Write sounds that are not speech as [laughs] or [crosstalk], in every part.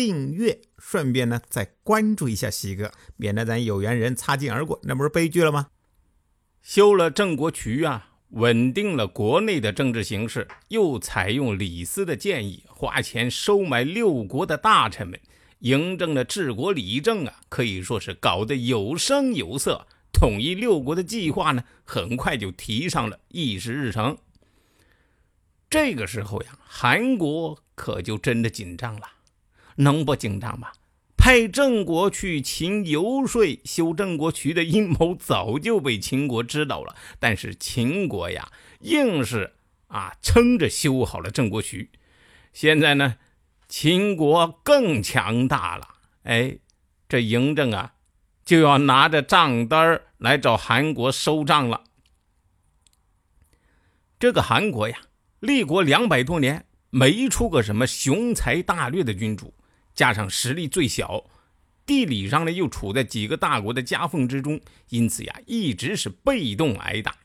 订阅。顺便呢，再关注一下西哥，免得咱有缘人擦肩而过，那不是悲剧了吗？修了郑国渠啊，稳定了国内的政治形势，又采用李斯的建议，花钱收买六国的大臣们，嬴政的治国理政啊，可以说是搞得有声有色。统一六国的计划呢，很快就提上了议事日程。这个时候呀，韩国可就真的紧张了，能不紧张吗？派郑国去秦游说修郑国渠的阴谋早就被秦国知道了，但是秦国呀，硬是啊撑着修好了郑国渠。现在呢，秦国更强大了，哎，这嬴政啊就要拿着账单来找韩国收账了。这个韩国呀，立国两百多年，没出个什么雄才大略的君主。加上实力最小，地理上呢又处在几个大国的夹缝之中，因此呀一直是被动挨打。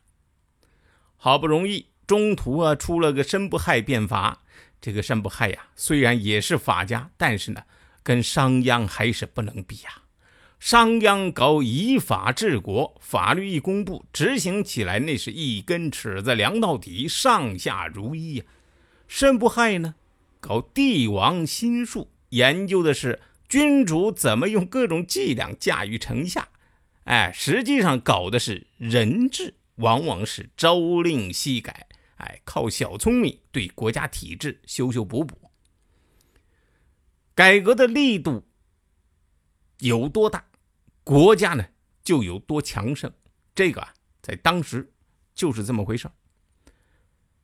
好不容易中途啊出了个申不害变法，这个申不害呀虽然也是法家，但是呢跟商鞅还是不能比呀。商鞅搞以法治国，法律一公布，执行起来那是一根尺子量到底，上下如一呀。申不害呢搞帝王心术。研究的是君主怎么用各种伎俩驾驭臣下，哎，实际上搞的是人治，往往是朝令夕改，哎，靠小聪明对国家体制修修补补。改革的力度有多大，国家呢就有多强盛。这个啊，在当时就是这么回事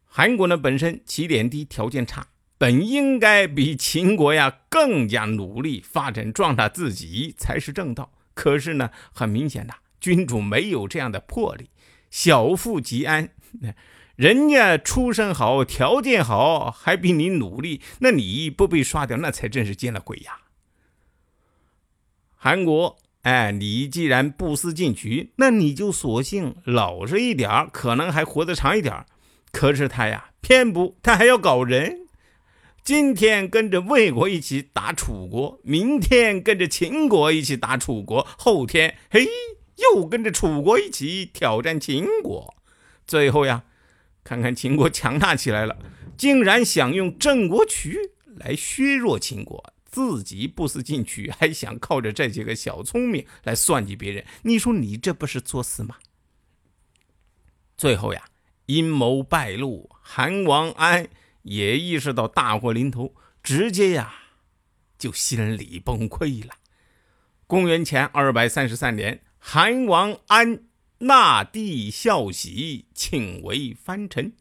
韩国呢本身起点低，条件差。本应该比秦国呀更加努力发展壮大自己才是正道。可是呢，很明显的，君主没有这样的魄力。小富即安，[laughs] 人家出身好，条件好，还比你努力，那你不被刷掉，那才真是见了鬼呀！韩国，哎，你既然不思进取，那你就索性老实一点，可能还活得长一点。可是他呀，偏不，他还要搞人。今天跟着魏国一起打楚国，明天跟着秦国一起打楚国，后天嘿又跟着楚国一起挑战秦国，最后呀，看看秦国强大起来了，竟然想用郑国渠来削弱秦国，自己不思进取，还想靠着这几个小聪明来算计别人，你说你这不是作死吗？最后呀，阴谋败露，韩王安。也意识到大祸临头，直接呀就心理崩溃了。公元前二百三十三年，韩王安纳帝孝喜，请为藩臣，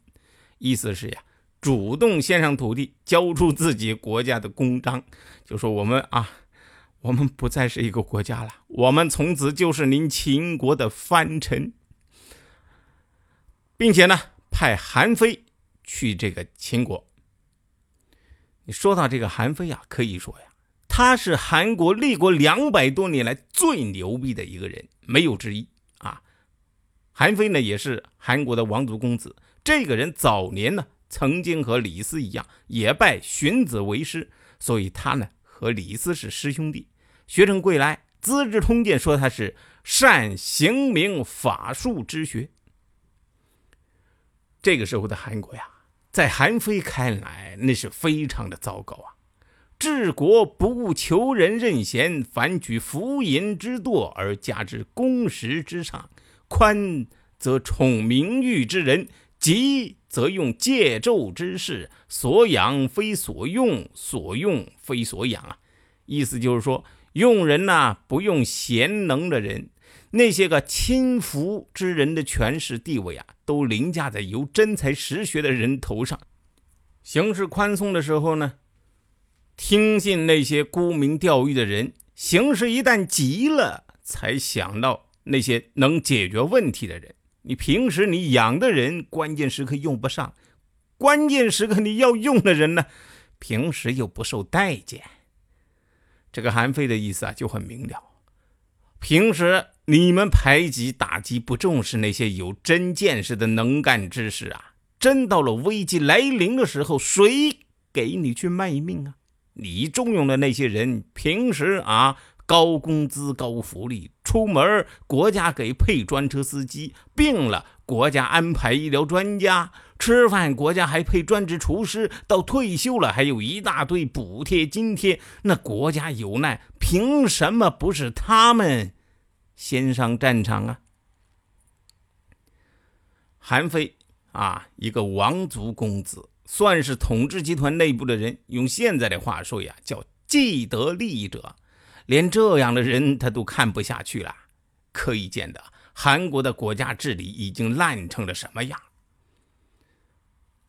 意思是呀，主动献上土地，交出自己国家的公章，就说我们啊，我们不再是一个国家了，我们从此就是您秦国的藩臣，并且呢，派韩非。去这个秦国，你说到这个韩非啊，可以说呀，他是韩国立国两百多年来最牛逼的一个人，没有之一啊。韩非呢，也是韩国的王族公子。这个人早年呢，曾经和李斯一样，也拜荀子为师，所以他呢和李斯是师兄弟。学成归来，《资治通鉴》说他是善刑名法术之学。这个时候的韩国呀。在韩非看来，那是非常的糟糕啊！治国不务求人任贤，反举浮淫之惰而加之公实之上，宽则宠名誉之人，急则用借纣之事，所养非所用，所用非所养啊！意思就是说，用人呐，不用贤能的人。那些个轻浮之人的权势地位啊，都凌驾在有真才实学的人头上。形势宽松的时候呢，听信那些沽名钓誉的人；形势一旦急了，才想到那些能解决问题的人。你平时你养的人，关键时刻用不上；关键时刻你要用的人呢，平时又不受待见。这个韩非的意思啊，就很明了。平时你们排挤、打击、不重视那些有真见识的能干之士啊，真到了危机来临的时候，谁给你去卖命啊？你重用的那些人，平时啊。高工资、高福利，出门国家给配专车司机；病了，国家安排医疗专家；吃饭，国家还配专职厨师；到退休了，还有一大堆补贴津贴。那国家有难，凭什么不是他们先上战场啊？韩非啊，一个王族公子，算是统治集团内部的人。用现在的话说呀，叫既得利益者。连这样的人他都看不下去了，可以见得韩国的国家治理已经烂成了什么样。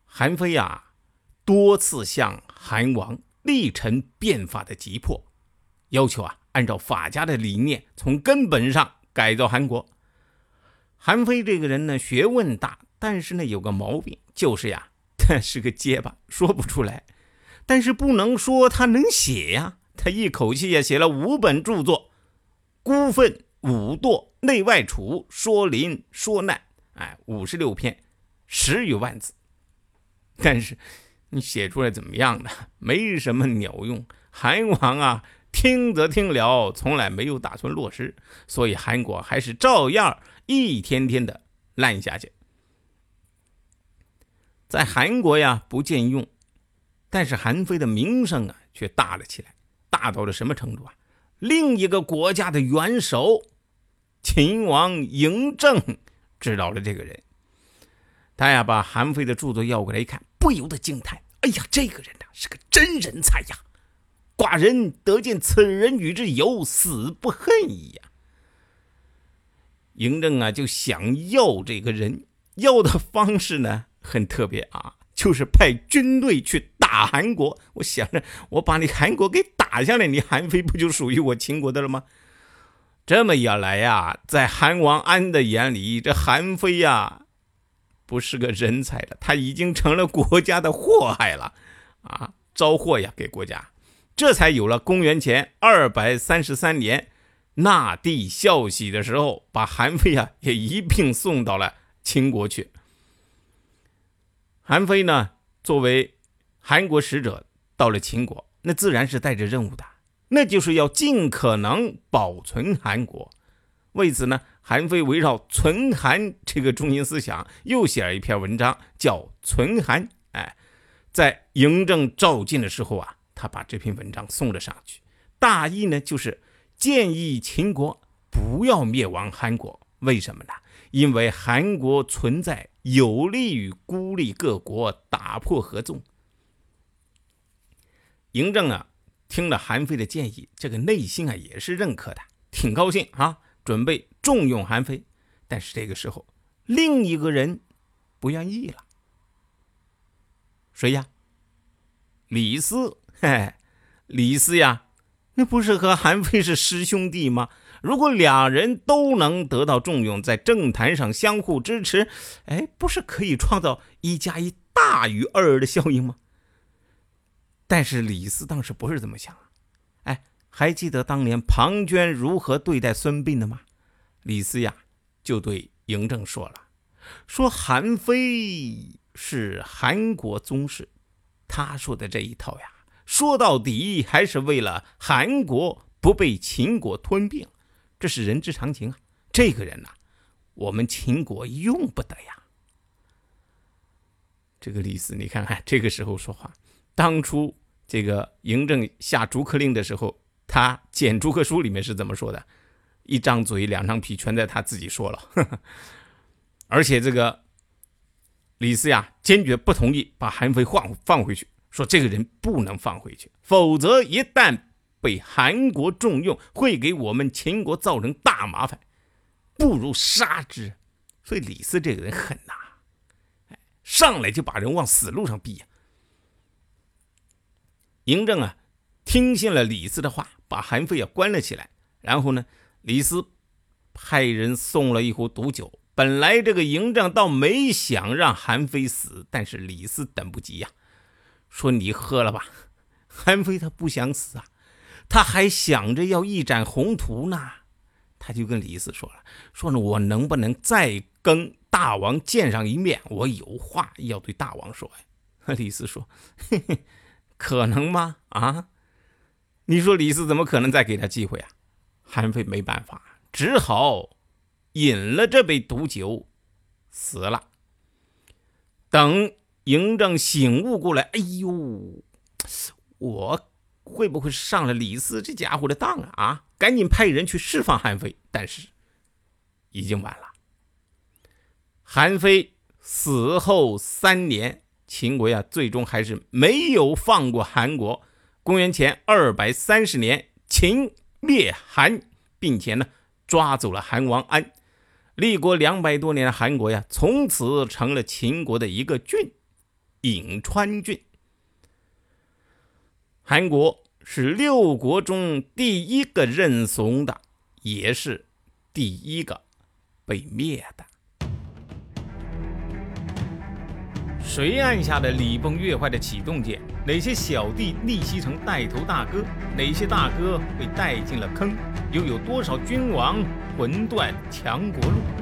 韩非啊，多次向韩王力陈变法的急迫，要求啊，按照法家的理念，从根本上改造韩国。韩非这个人呢，学问大，但是呢，有个毛病，就是呀，[laughs] 他是个结巴，说不出来。但是不能说他能写呀。他一口气也写了五本著作，《孤愤》《五堕》《内外储》《说林》《说难》，哎，五十六篇，十余万字。但是你写出来怎么样呢？没什么鸟用。韩王啊，听则听了，从来没有打算落实，所以韩国还是照样一天天的烂下去。在韩国呀，不见用，但是韩非的名声啊，却大了起来。大到了什么程度啊？另一个国家的元首秦王嬴政知道了这个人，他呀把韩非的著作要过来一看，不由得惊叹：“哎呀，这个人呐是个真人才呀！寡人得见此人与之有死不恨矣呀！”嬴政啊就想要这个人，要的方式呢很特别啊，就是派军队去打韩国。我想着，我把你韩国给。打下来，你韩非不就属于我秦国的了吗？这么一来呀，在韩王安的眼里，这韩非呀，不是个人才了，他已经成了国家的祸害了，啊，招祸呀给国家，这才有了公元前二百三十三年纳帝孝喜的时候，把韩非啊也一并送到了秦国去。韩非呢，作为韩国使者，到了秦国。那自然是带着任务的，那就是要尽可能保存韩国。为此呢，韩非围绕存韩这个中心思想，又写了一篇文章，叫《存韩》。哎，在嬴政召见的时候啊，他把这篇文章送了上去。大意呢，就是建议秦国不要灭亡韩国。为什么呢？因为韩国存在有利于孤立各国，打破合纵。嬴政啊，听了韩非的建议，这个内心啊也是认可的，挺高兴啊，准备重用韩非。但是这个时候，另一个人不愿意了。谁呀？李斯。哎，李斯呀，那不是和韩非是师兄弟吗？如果两人都能得到重用，在政坛上相互支持，哎，不是可以创造一加一大于二的效应吗？但是李斯当时不是这么想啊！哎，还记得当年庞涓如何对待孙膑的吗？李斯呀，就对嬴政说了：“说韩非是韩国宗室，他说的这一套呀，说到底还是为了韩国不被秦国吞并，这是人之常情啊。这个人呐，我们秦国用不得呀。”这个李斯，你看看 [laughs] 这个时候说话，当初。这个嬴政下逐客令的时候，他简逐客书里面是怎么说的？一张嘴两张皮，全在他自己说了。[laughs] 而且这个李斯呀，坚决不同意把韩非放放回去，说这个人不能放回去，否则一旦被韩国重用，会给我们秦国造成大麻烦，不如杀之。所以李斯这个人狠呐，上来就把人往死路上逼呀。嬴政啊，听信了李斯的话，把韩非啊关了起来。然后呢，李斯派人送了一壶毒酒。本来这个嬴政倒没想让韩非死，但是李斯等不及呀，说你喝了吧。[laughs] 韩非他不想死啊，他还想着要一展宏图呢。他就跟李斯说了，说呢我能不能再跟大王见上一面？我有话要对大王说呀。[laughs] 李斯说，嘿嘿，可能吗？啊？你说李斯怎么可能再给他机会啊？韩非没办法，只好。饮了这杯毒酒，死了。等嬴政醒悟过来，哎呦，我会不会上了李斯这家伙的当啊？啊，赶紧派人去释放韩非。但是已经晚了。韩非死后三年，秦国呀，最终还是没有放过韩国。公元前二百三十年，秦灭韩，并且呢，抓走了韩王安。立国两百多年的韩国呀，从此成了秦国的一个郡——颍川郡。韩国是六国中第一个认怂的，也是第一个被灭的。谁按下了礼崩乐坏的启动键？哪些小弟逆袭成带头大哥？哪些大哥被带进了坑？又有多少君王魂断强国路？